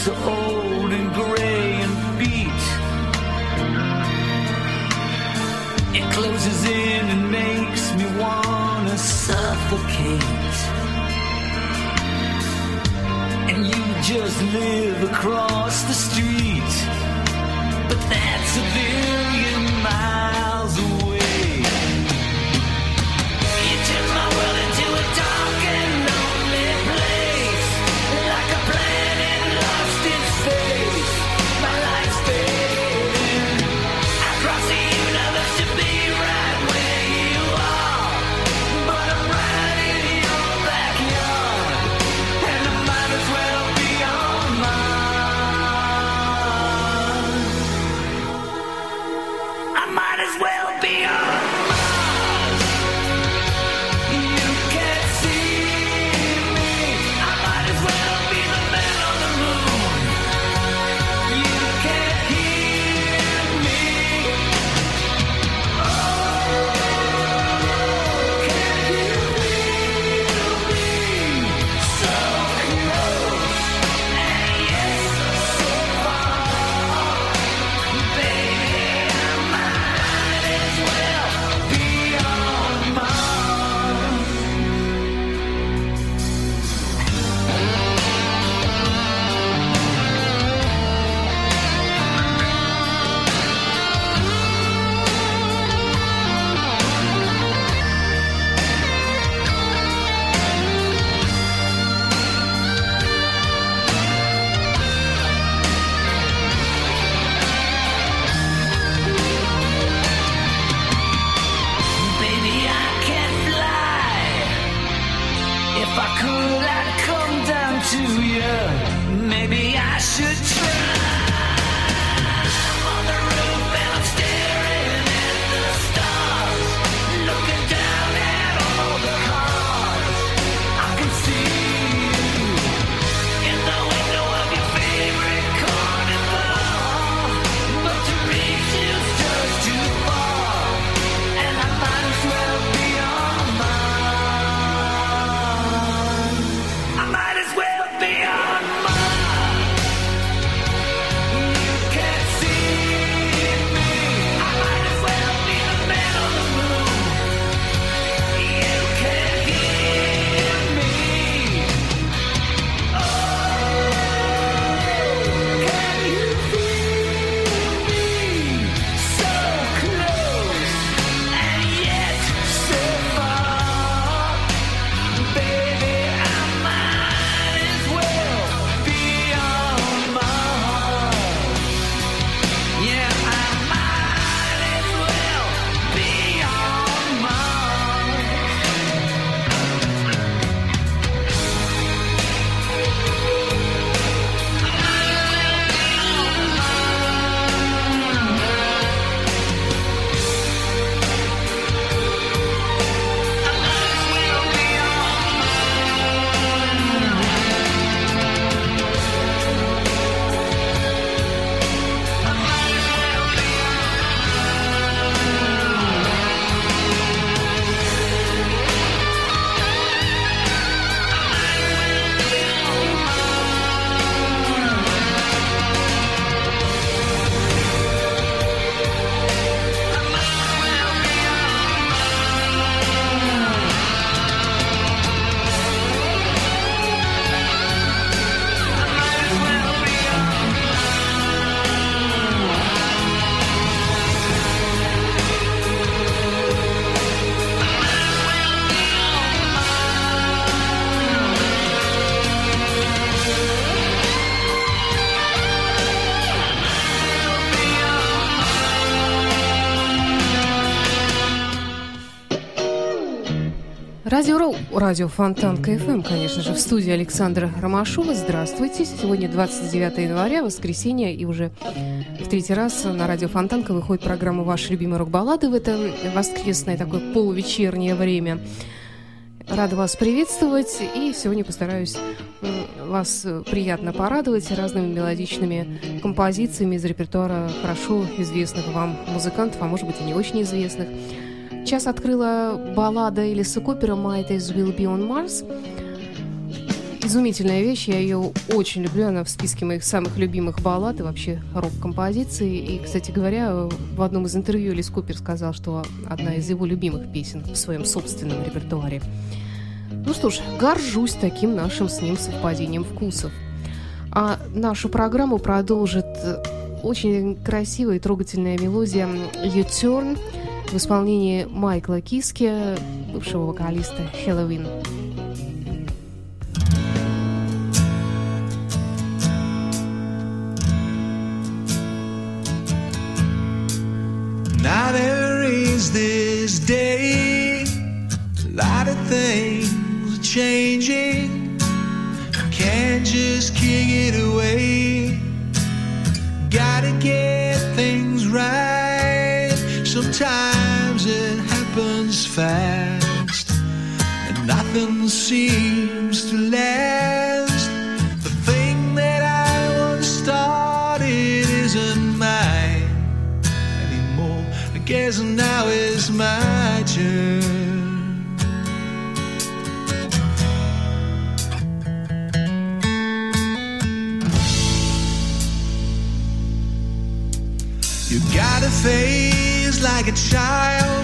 so old and gray and beat. It closes in and makes me wanna suffocate. And you just live across the street. Радио Фонтанка ФМ, конечно же, в студии Александра Ромашова. Здравствуйте. Сегодня 29 января, воскресенье, и уже в третий раз на радио Фонтанка выходит программа «Ваши любимые рок-баллады» в это воскресное такое полувечернее время. Рада вас приветствовать, и сегодня постараюсь вас приятно порадовать разными мелодичными композициями из репертуара хорошо известных вам музыкантов, а может быть и не очень известных. Час открыла баллада Элиса Купера «Might as will be on Mars». Изумительная вещь, я ее очень люблю, она в списке моих самых любимых баллад и вообще рок-композиций. И, кстати говоря, в одном из интервью Элис Купер сказал, что одна из его любимых песен в своем собственном репертуаре. Ну что ж, горжусь таким нашим с ним совпадением вкусов. А нашу программу продолжит очень красивая и трогательная мелодия «You-Turn», в исполнении Майкла Киски, бывшего вокалиста Хэллоуин. Now there is this day, a lot of things are changing. Can't just kick it away. Fast, and nothing seems to last. The thing that I once started isn't mine anymore. I guess now is my turn. You got a face like a child,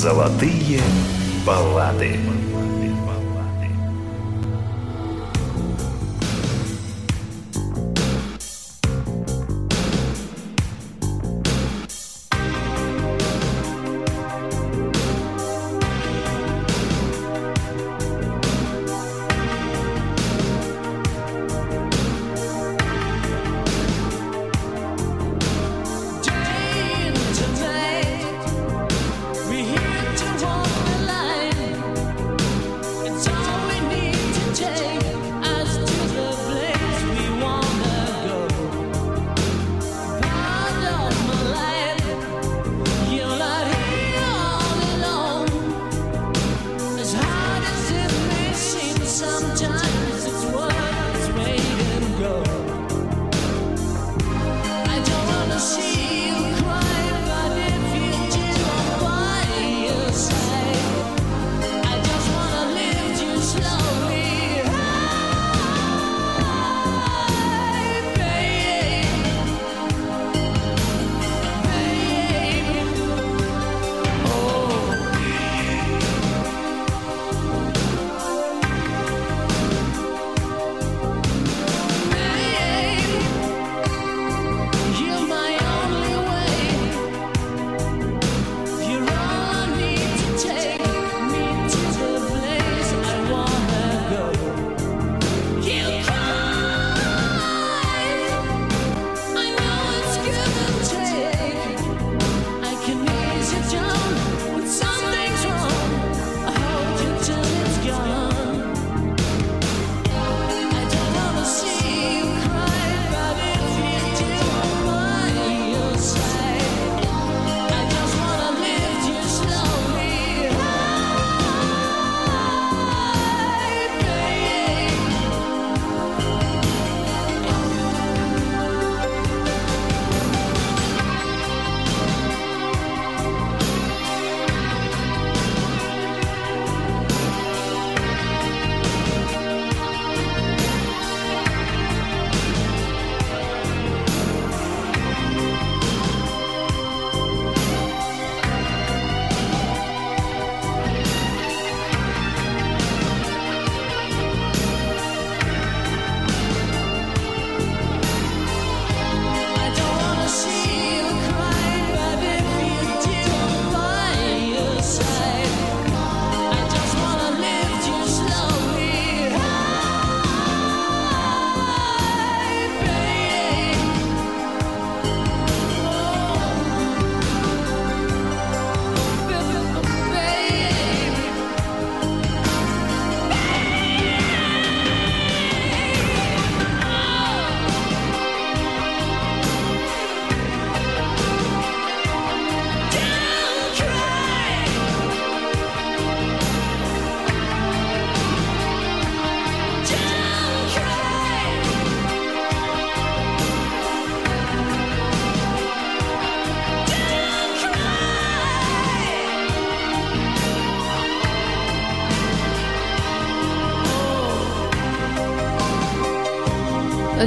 Золотые баллады.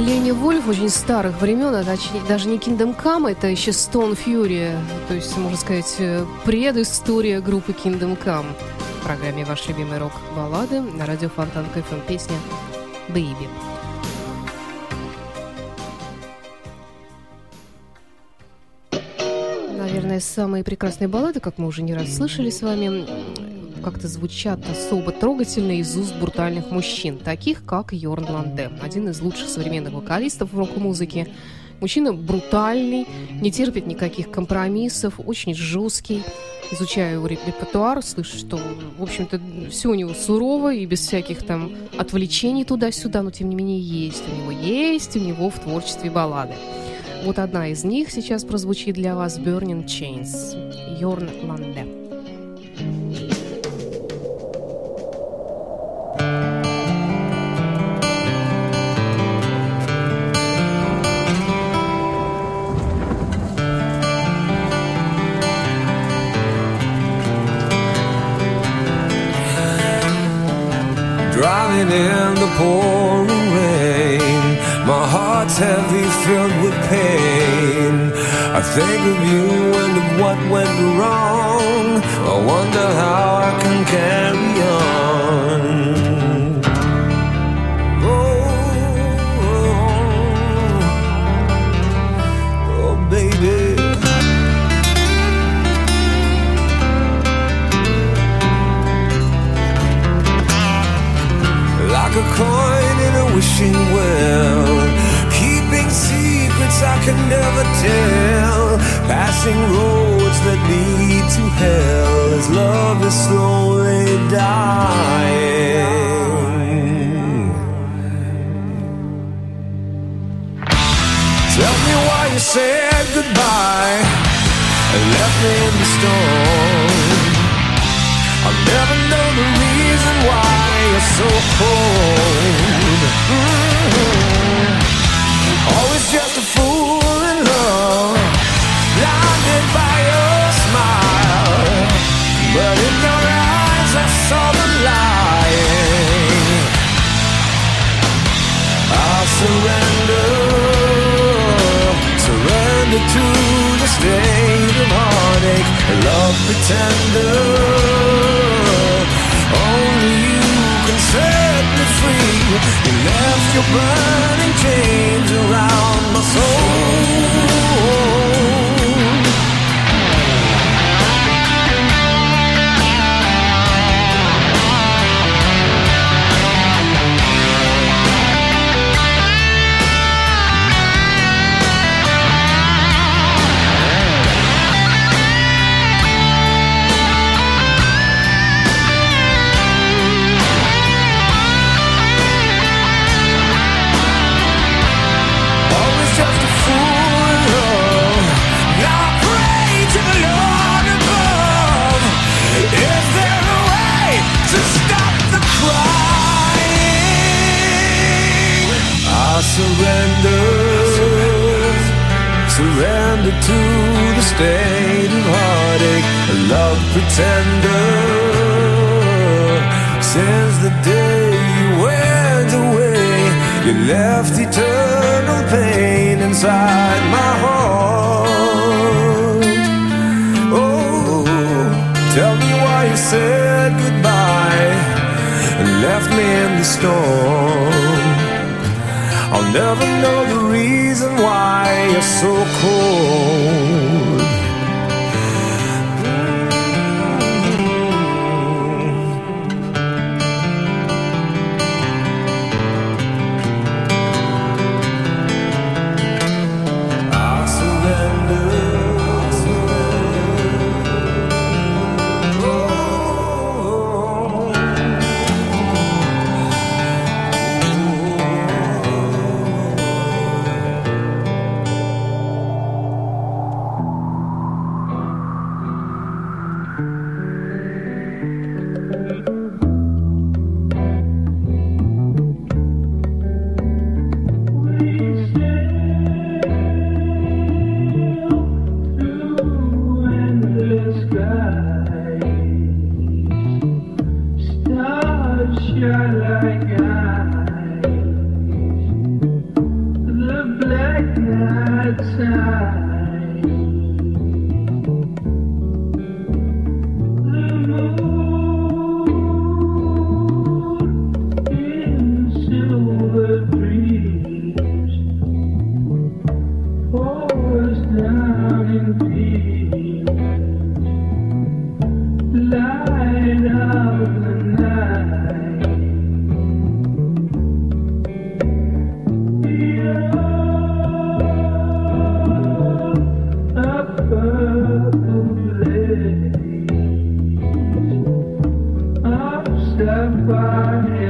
Ленни Вольф очень старых времен, а точнее, даже не Kingdom Come, это еще Stone Fury, то есть, можно сказать, э, предыстория группы Kingdom Come. В программе «Ваши любимые рок-баллады» на радио Фонтанка ФМ песня «Baby». Наверное, самые прекрасные баллады, как мы уже не раз слышали с вами, как-то звучат особо трогательно из уст брутальных мужчин, таких как Йорн Ланде, один из лучших современных вокалистов в рок-музыке. Мужчина брутальный, не терпит никаких компромиссов, очень жесткий. Изучаю его репертуар, слышу, что, в общем-то, все у него сурово и без всяких там отвлечений туда-сюда, но тем не менее есть у него, есть у него в творчестве баллады. Вот одна из них сейчас прозвучит для вас Burning Chains, Йорн Ланде. Driving in the pouring rain, my heart's heavy, filled with pain. I think of you and of what went wrong. I wonder how I can carry on. Coin in a wishing well, keeping secrets I can never tell, passing roads that lead to hell as love is slowly dying. Tell me why you said goodbye and left me in the storm. So cold. Mm. Always just a fool in love, blinded by your smile. But in your eyes I saw the lying. I'll surrender, surrender to the state of heartache, love pretender. You left your burning chains around my soul. To the state of heartache, a love pretender. Since the day you went away, you left eternal pain inside my heart. Oh, tell me why you said goodbye and left me in the storm. I'll never know the reason why you're so cold. goodbye.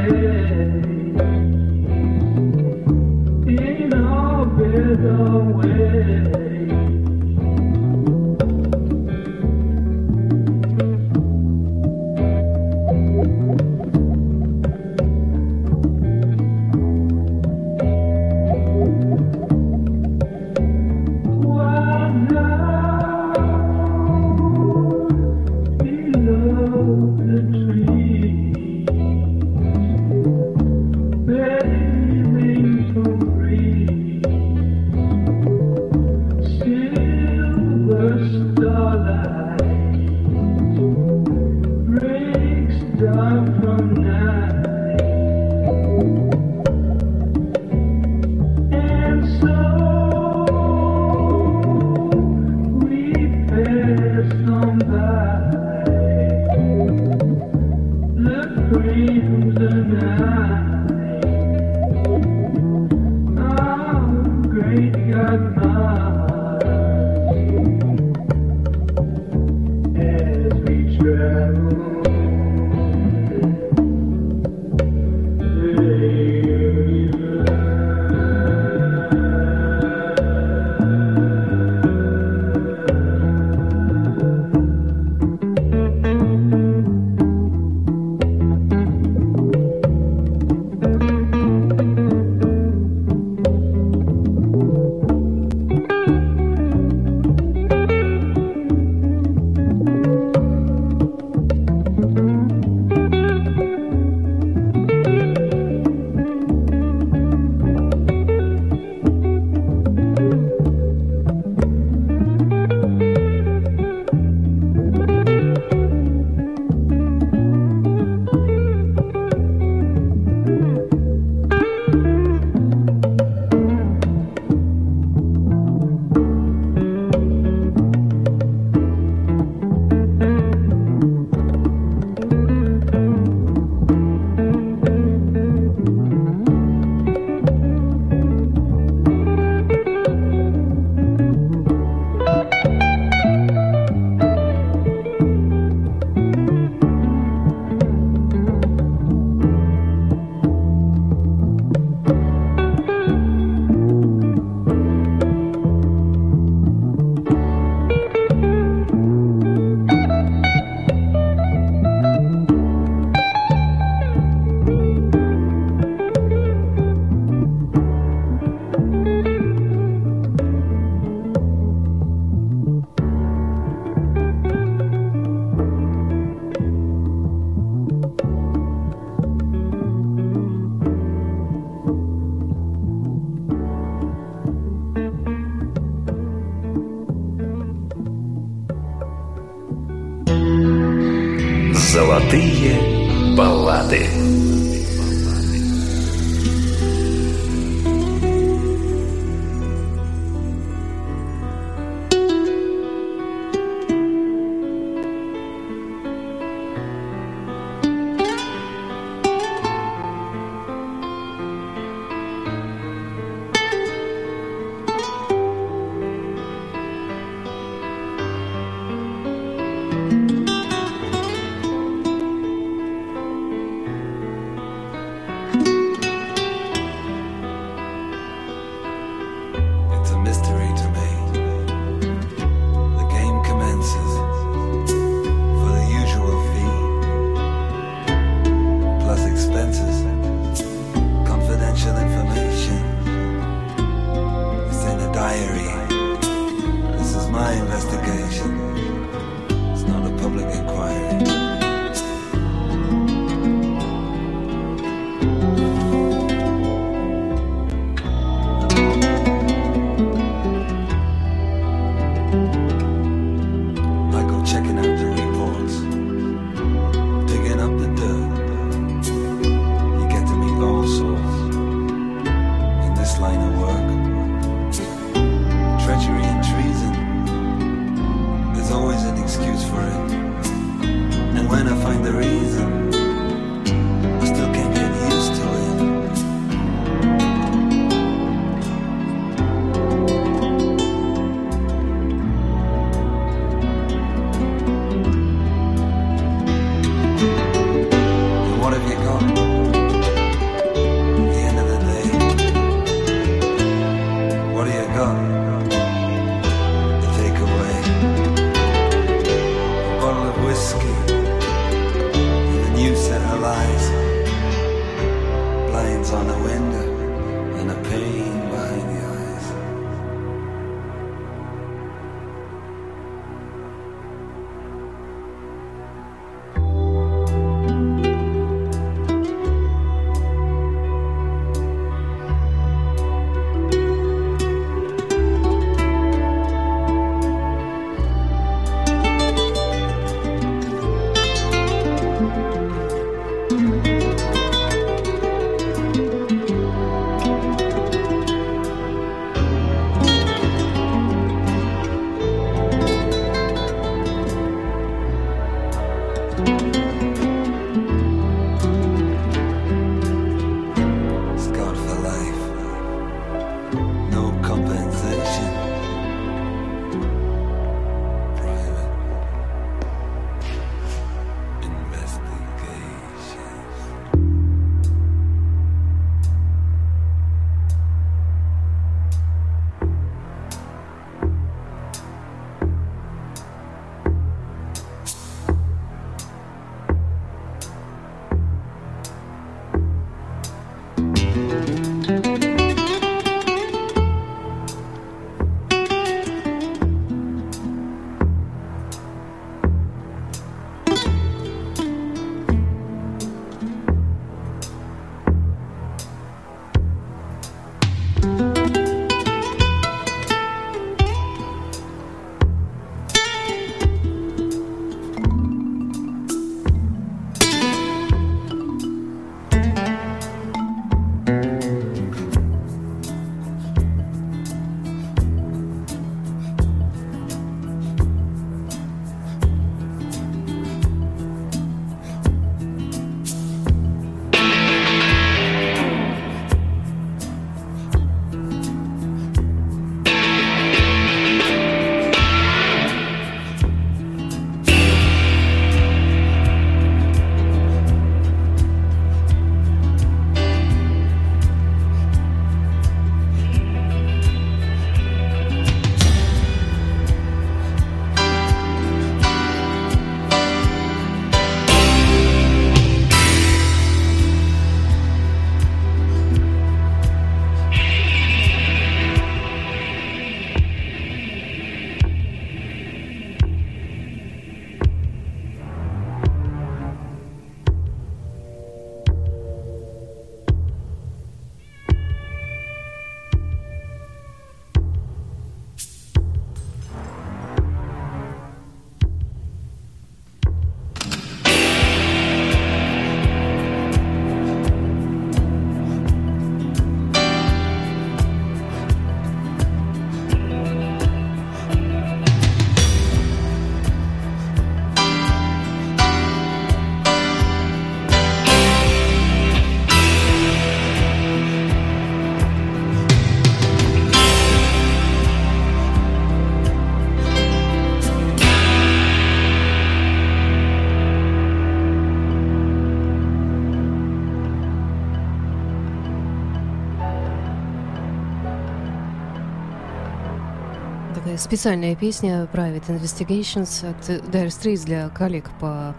Специальная песня Private Investigations от Dire Straits для коллег по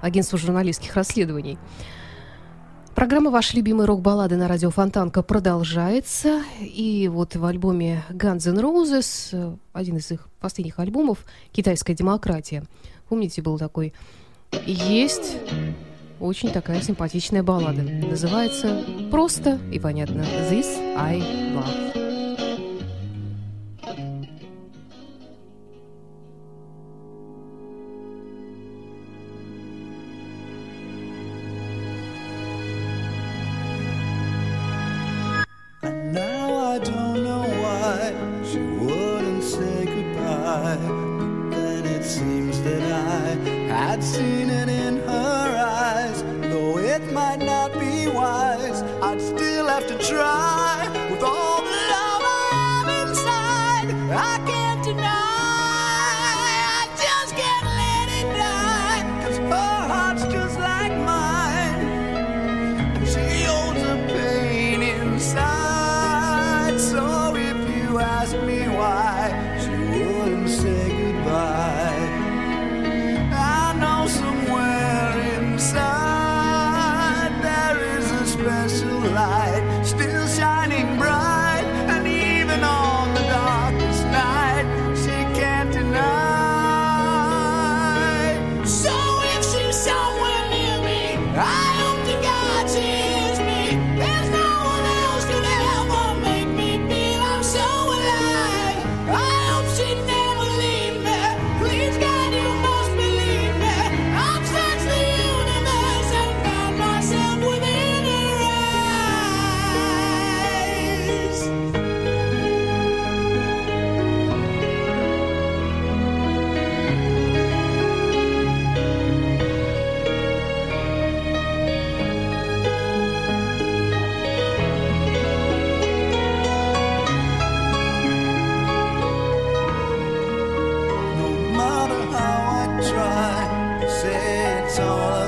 агентству журналистских расследований. Программа «Ваши любимые рок-баллады» на радио Фонтанка продолжается. И вот в альбоме Guns N' Roses, один из их последних альбомов, «Китайская демократия», помните, был такой, есть очень такая симпатичная баллада. Называется просто и понятно «This I Love». all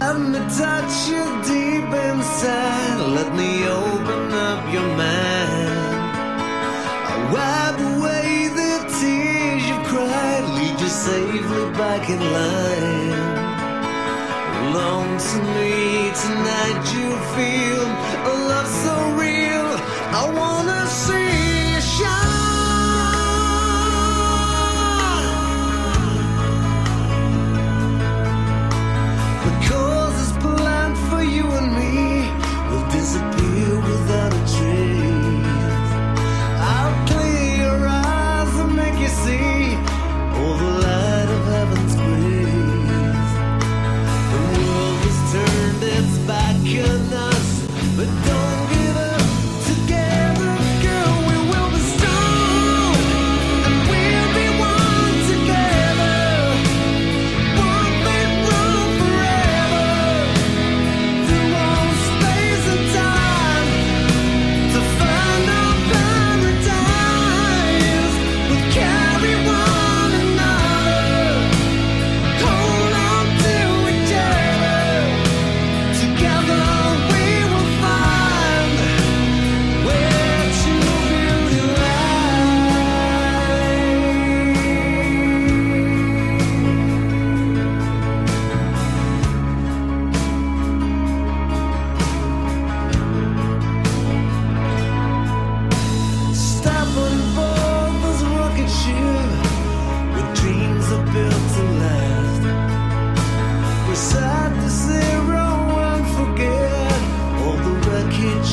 Let me touch you deep inside. Let me open up your mind. I'll wipe away the tears you've cried. Lead you safely back in line. Alone to me tonight, you feel a love so real. I wanna.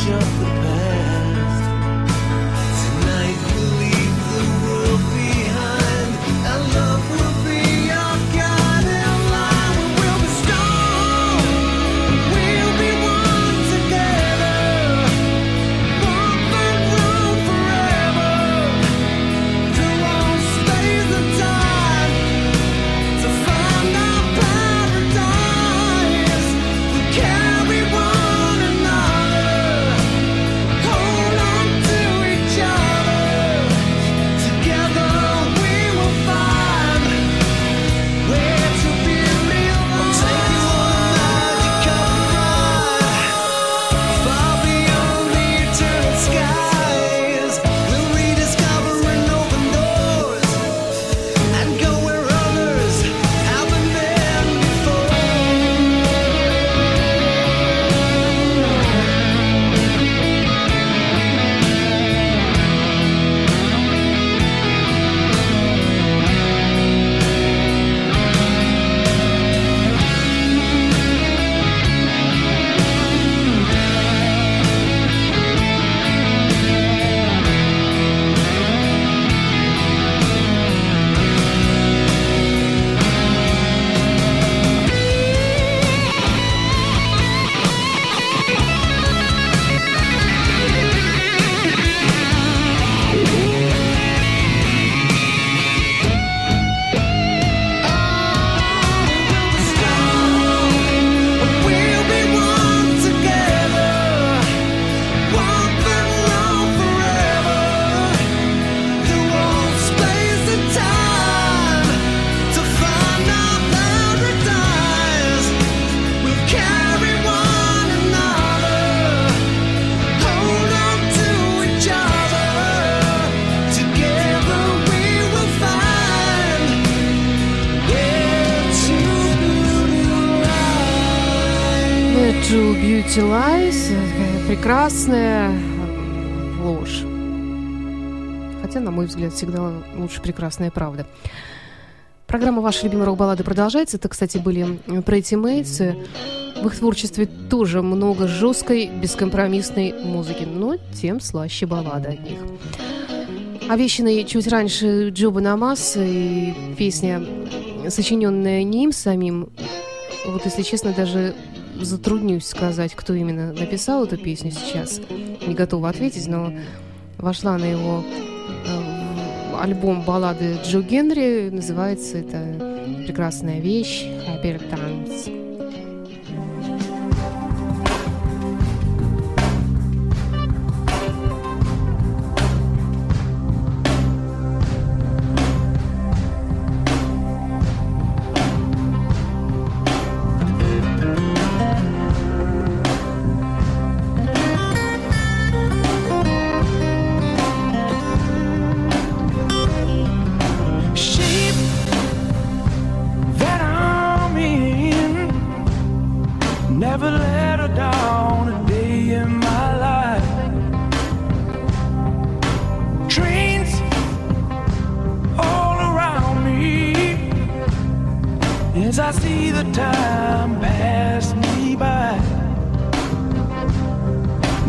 edge of the прекрасная э, ложь. Хотя, на мой взгляд, всегда лучше прекрасная правда. Программа «Ваши любимые рок-баллады» продолжается. Это, кстати, были Pretty Mates. В их творчестве тоже много жесткой, бескомпромиссной музыки, но тем слаще баллады от них. Овещанный чуть раньше Джоба Намас и песня, сочиненная не им самим, вот если честно, даже затруднюсь сказать, кто именно написал эту песню сейчас. Не готова ответить, но вошла на его э, альбом баллады Джо Генри. Называется это прекрасная вещь «Happy Times».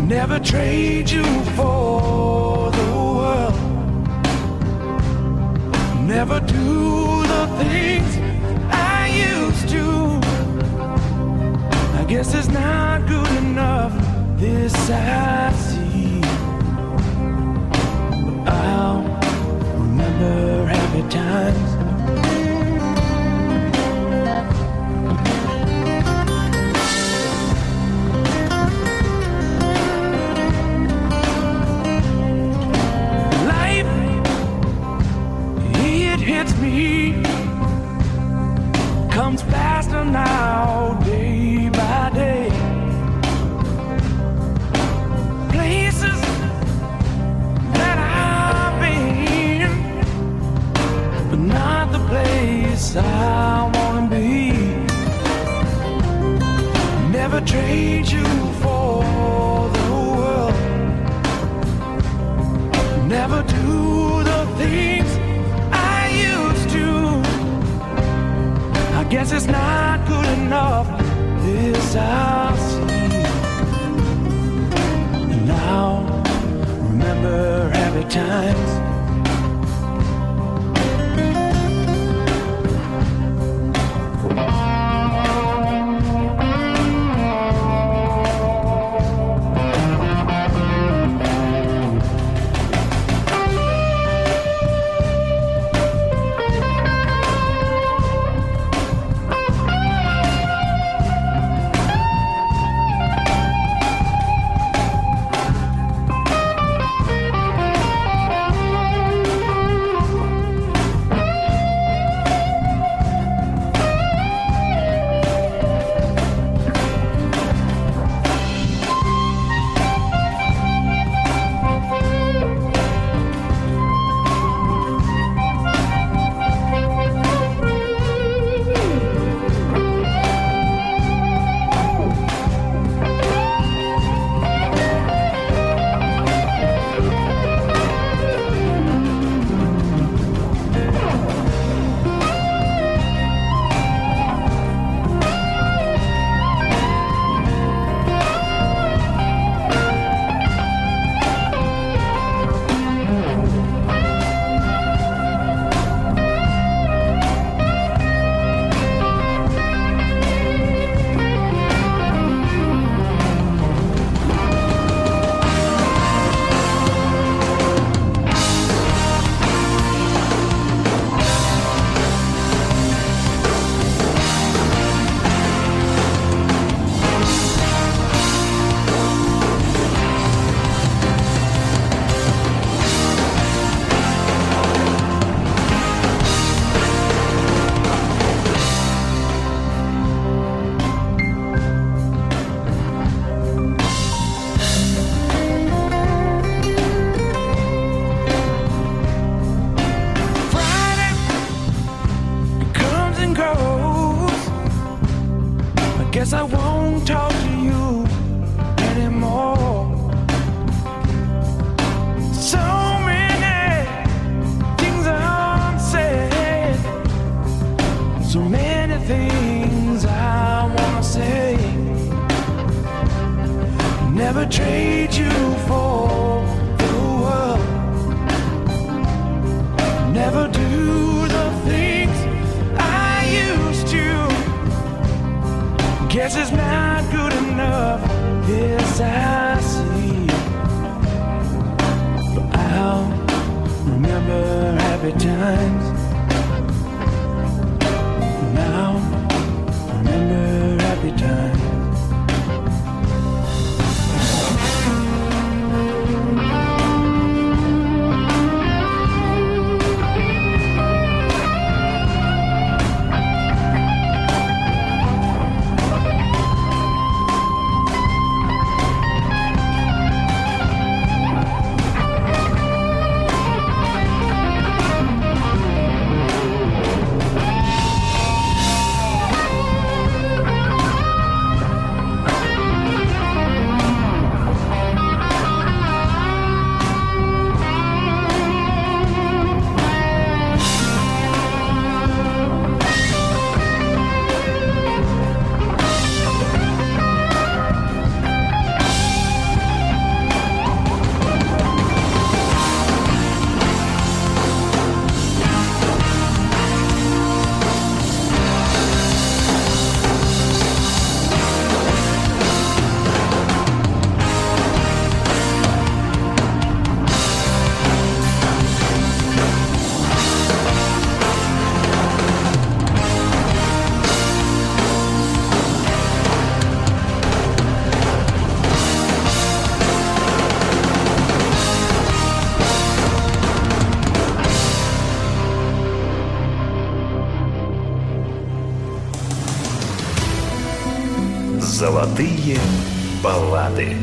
Never trade you for the world. Never do the things I used to. I guess it's not good enough. This I see. But I'll remember happy times. Me comes faster now I it's not good enough. This I'll see. And now, remember happy times. Trade you for the world. Never do the things I used to. Guess it's not good enough. Yes, I see. But I'll remember happy times. Золотые баллады.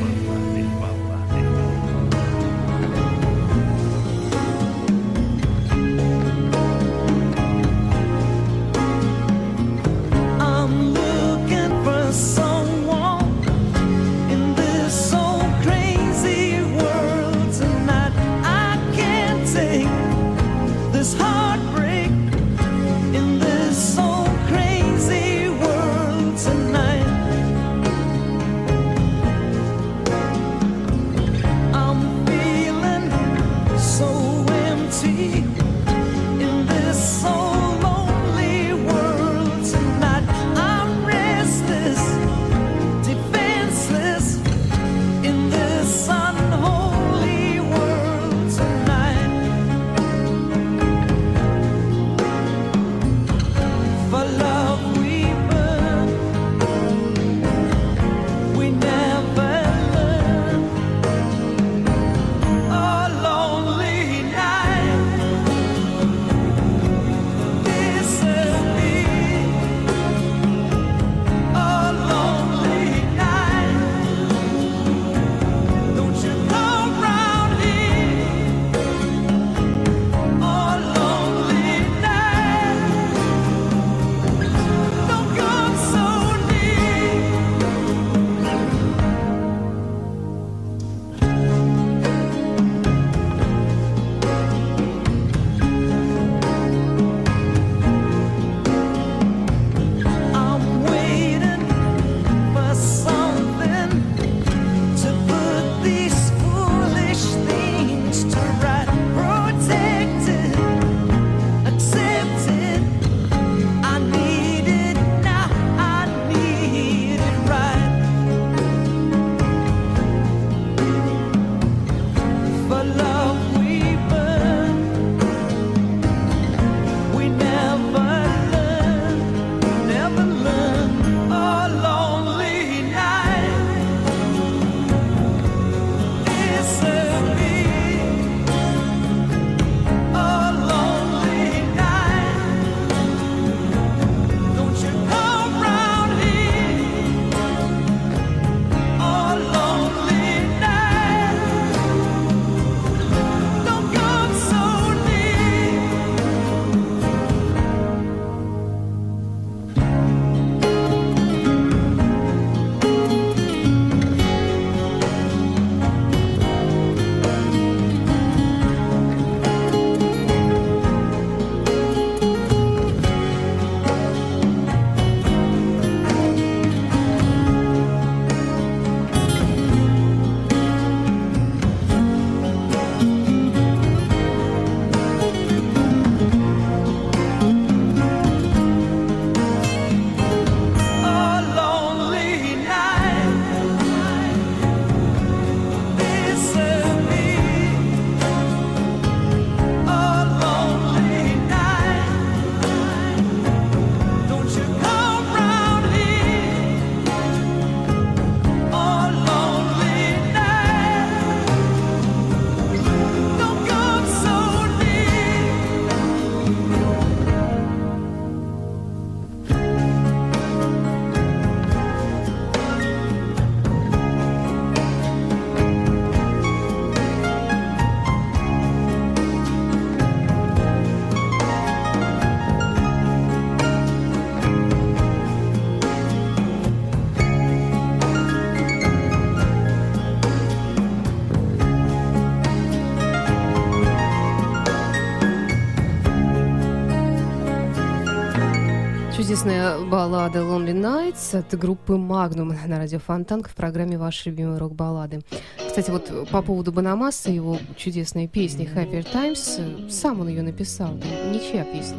рок-баллада Lonely Nights от группы Magnum на радио Фонтанка в программе «Ваши любимые рок-баллады». Кстати, вот по поводу Банамаса, его чудесной песни «Happier Times», сам он ее написал, ничья песня.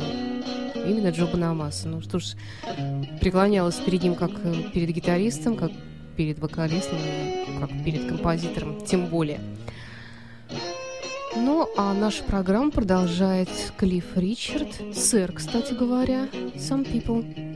Именно Джо Банамаса. Ну что ж, преклонялась перед ним как перед гитаристом, как перед вокалистом, как перед композитором, тем более. Ну, а наша программа продолжает Клифф Ричард, сэр, кстати говоря, Some People.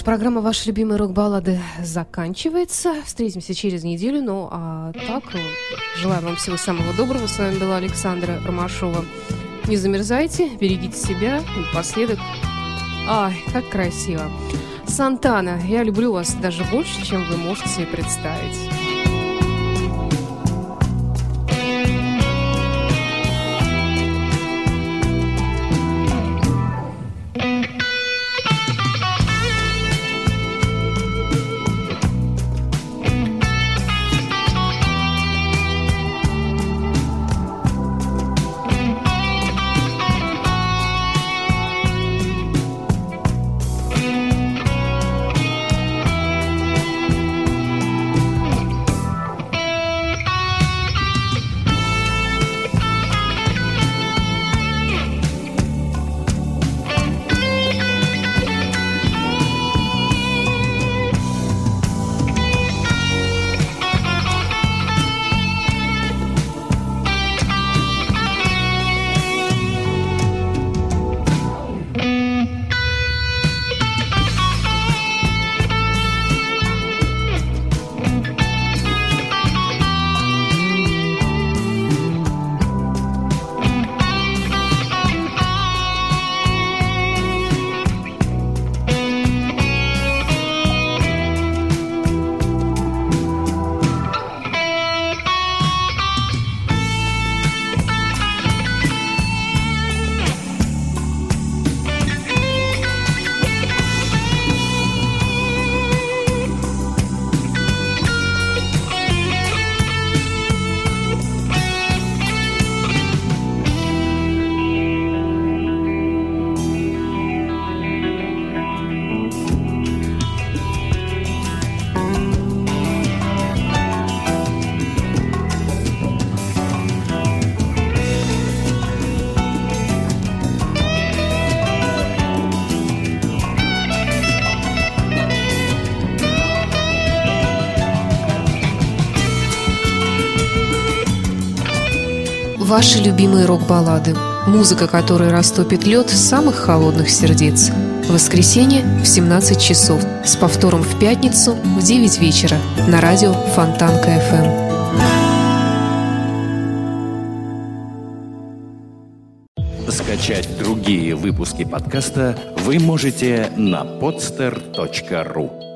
ж, программа «Ваши любимые рок-баллады» заканчивается. Встретимся через неделю. Ну, а так, ну, желаю вам всего самого доброго. С вами была Александра Ромашова. Не замерзайте, берегите себя. Последок. ай, как красиво. Сантана, я люблю вас даже больше, чем вы можете себе представить. Ваши любимые рок-баллады. Музыка, которая растопит лед самых холодных сердец. В воскресенье в 17 часов. С повтором в пятницу в 9 вечера. На радио Фонтанка FM. Скачать другие выпуски подкаста вы можете на podster.ru